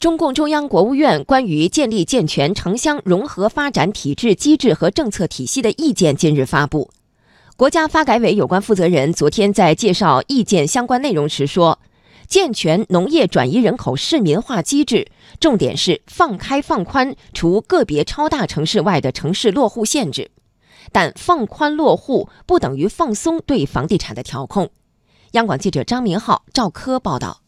中共中央、国务院关于建立健全城乡融合发展体制机制和政策体系的意见近日发布。国家发改委有关负责人昨天在介绍意见相关内容时说，健全农业转移人口市民化机制，重点是放开放宽除个别超大城市外的城市落户限制，但放宽落户不等于放松对房地产的调控。央广记者张明浩、赵科报道。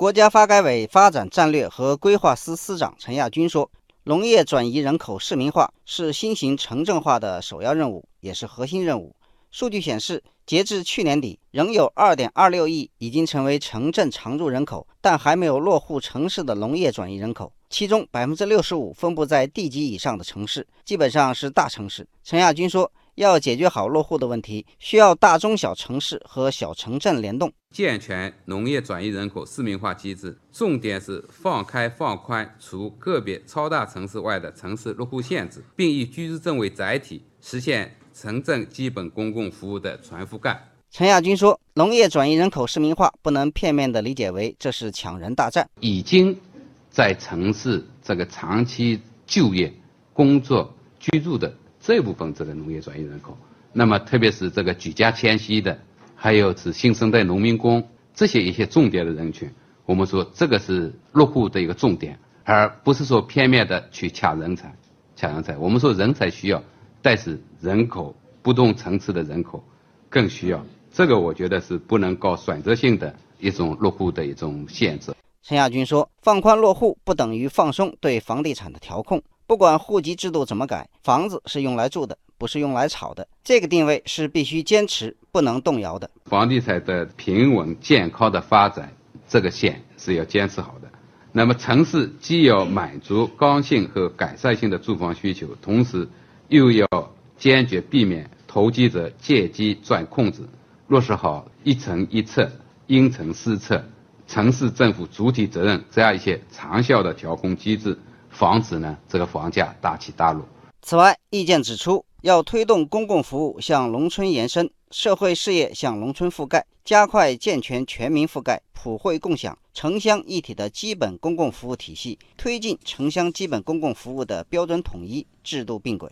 国家发改委发展战略和规划司司长陈亚军说：“农业转移人口市民化是新型城镇化的首要任务，也是核心任务。数据显示，截至去年底，仍有2.26亿已经成为城镇常住人口，但还没有落户城市的农业转移人口，其中65%分布在地级以上的城市，基本上是大城市。”陈亚军说。要解决好落户的问题，需要大中小城市和小城镇联动，健全农业转移人口市民化机制。重点是放开放宽除个别超大城市外的城市落户限制，并以居住证为载体，实现城镇基本公共服务的全覆盖。陈亚军说：“农业转移人口市民化不能片面地理解为这是抢人大战，已经在城市这个长期就业、工作、居住的。”这部分这个农业转移人口，那么特别是这个举家迁徙的，还有是新生代农民工这些一些重点的人群，我们说这个是落户的一个重点，而不是说片面的去抢人才，抢人才。我们说人才需要，但是人口不同层次的人口更需要，这个我觉得是不能搞选择性的一种落户的一种限制。陈亚军说，放宽落户不等于放松对房地产的调控。不管户籍制度怎么改，房子是用来住的，不是用来炒的。这个定位是必须坚持、不能动摇的。房地产的平稳健康的发展，这个线是要坚持好的。那么，城市既要满足刚性和改善性的住房需求，同时又要坚决避免投机者借机钻空子，落实好一城一策、因城施策、城市政府主体责任这样一些长效的调控机制。防止呢这个房价大起大落。此外，意见指出，要推动公共服务向农村延伸，社会事业向农村覆盖，加快健全全民覆盖、普惠共享、城乡一体的基本公共服务体系，推进城乡基本公共服务的标准统一、制度并轨。